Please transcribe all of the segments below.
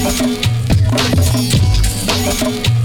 Thank you.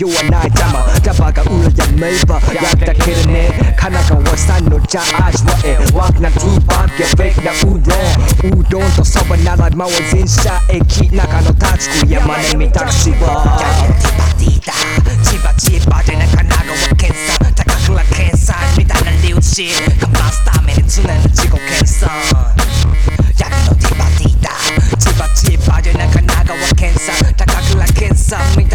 弱ない邪魔ジャバが裏やめばやったけどね神奈川さんのじゃあ味わえワクなトゥーバーゲフェイクなうどんうどんとそばならまは全車駅中の立ちく山根みタクシーは。ティパティだ千葉千葉でな神奈川県産高倉県産みたいな留置かますために常に自己研鑽ヤギのティパティだ千葉千葉でな神奈川県産高倉県産みたいな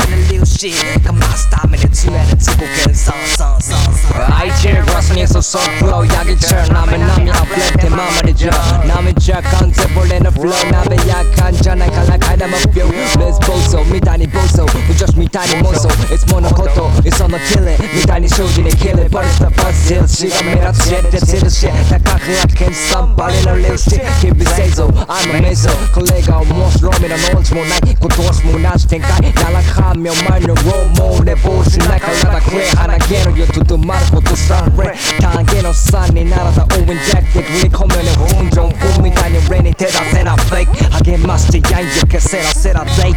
shit. Come on, stop me. Let's let it go. Get it, son, son, son. I cheer grass니에서 속 flow 야기처럼 남의 남이 아플레트 마마리죠 남의 착한 제볼레는 flow 남의 약한 전화 갈라가다 먹뼈 Let's boso 미다니 boso We just 미다니 모소 It's monokoto It's on the kill it 미다니 쇼진이 kill it But it's the buzz till 시간 미라 shit That's it shit 다카크 I can't stop balling a little shit Keep it say so I'm a meso 콜레가 almost 롬이라 놓지 못나이 고도스 무나시 텐카이 날아가며 말려 로모네 보시 날 갈라다 그래 하나 개로 요투도 말고 또 sunray 단계로 산이 날아다 오wen jack 내 눈이 커면에 혼종 꿈이 다니 rainy 대다 세라 fake 하게 마시지 야 이렇게 세라 세라 day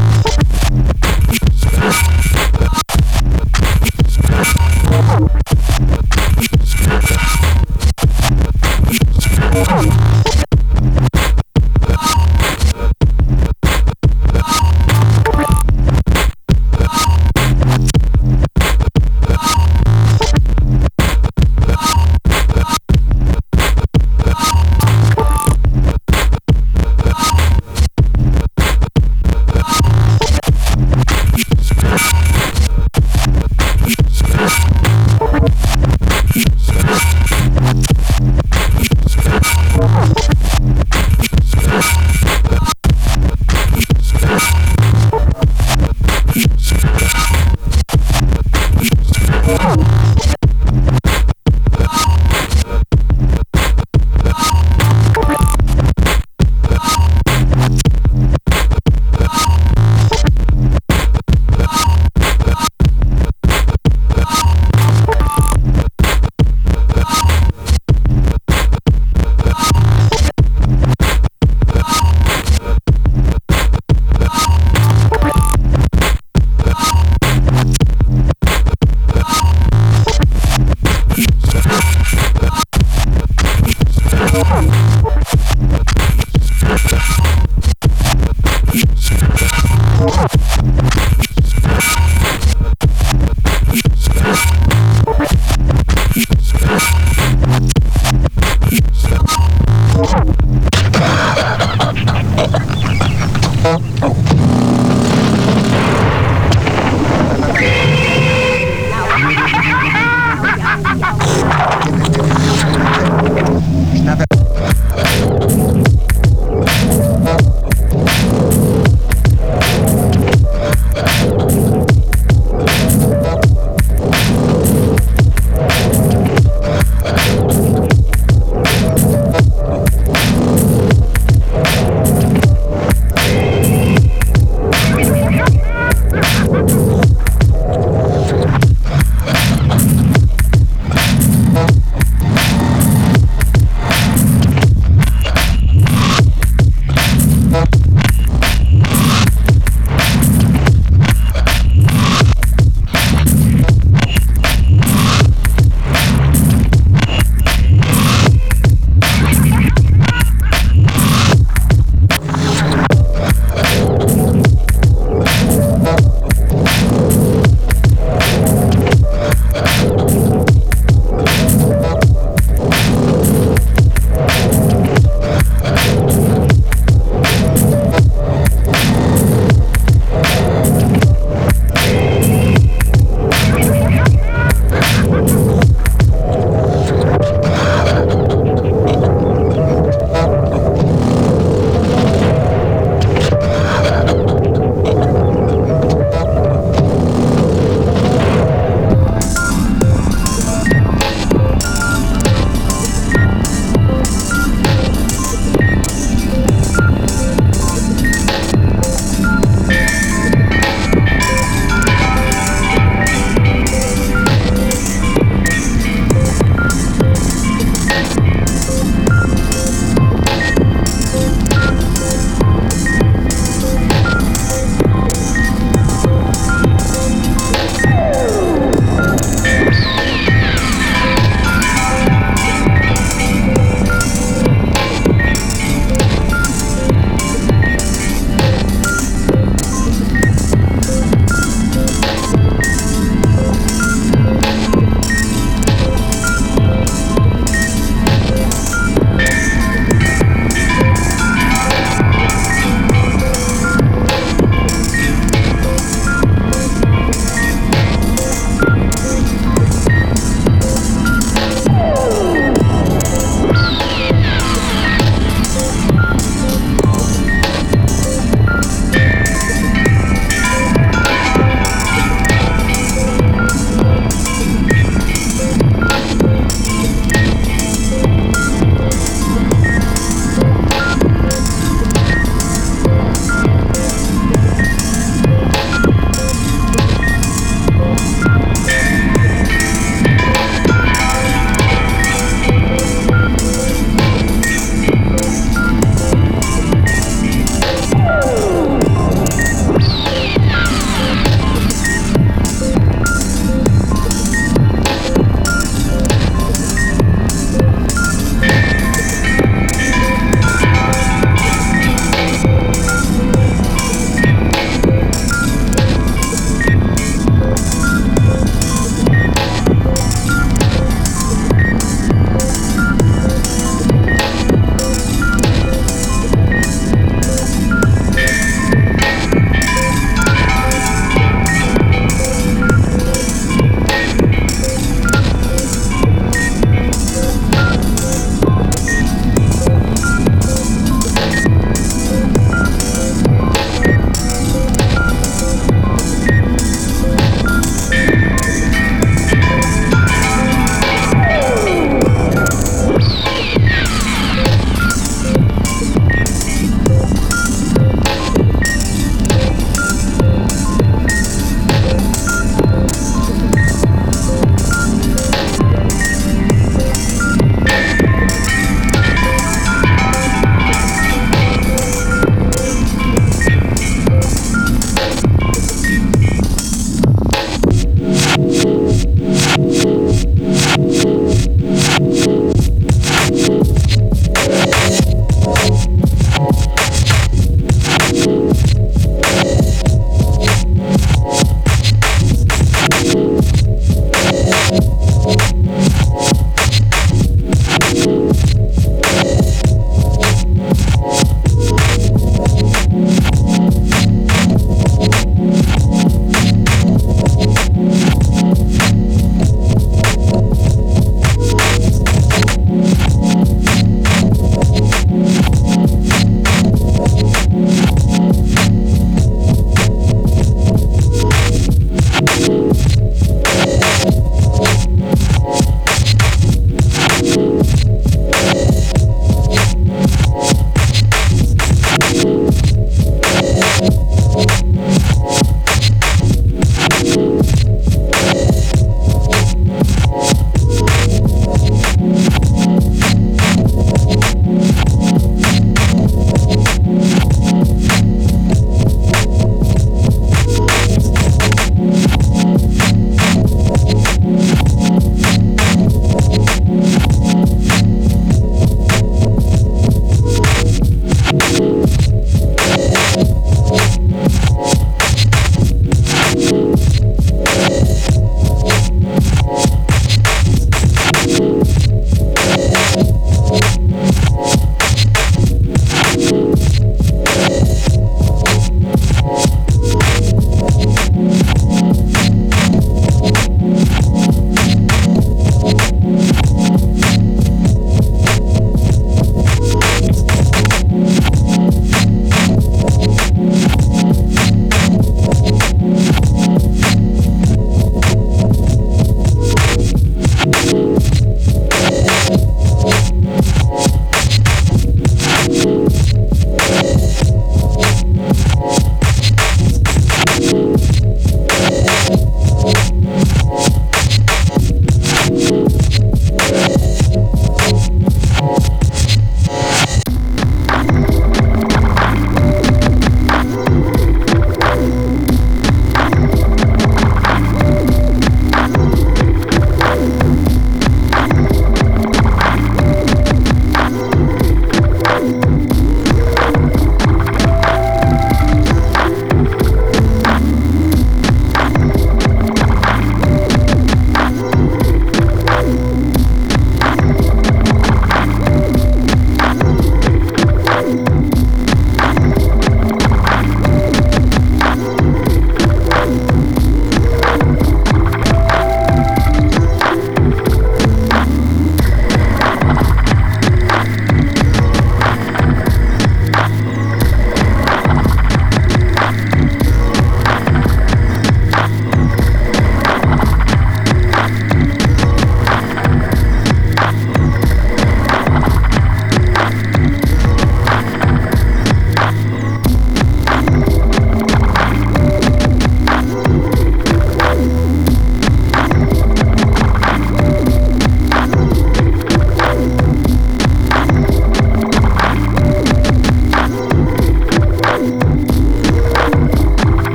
Yeah.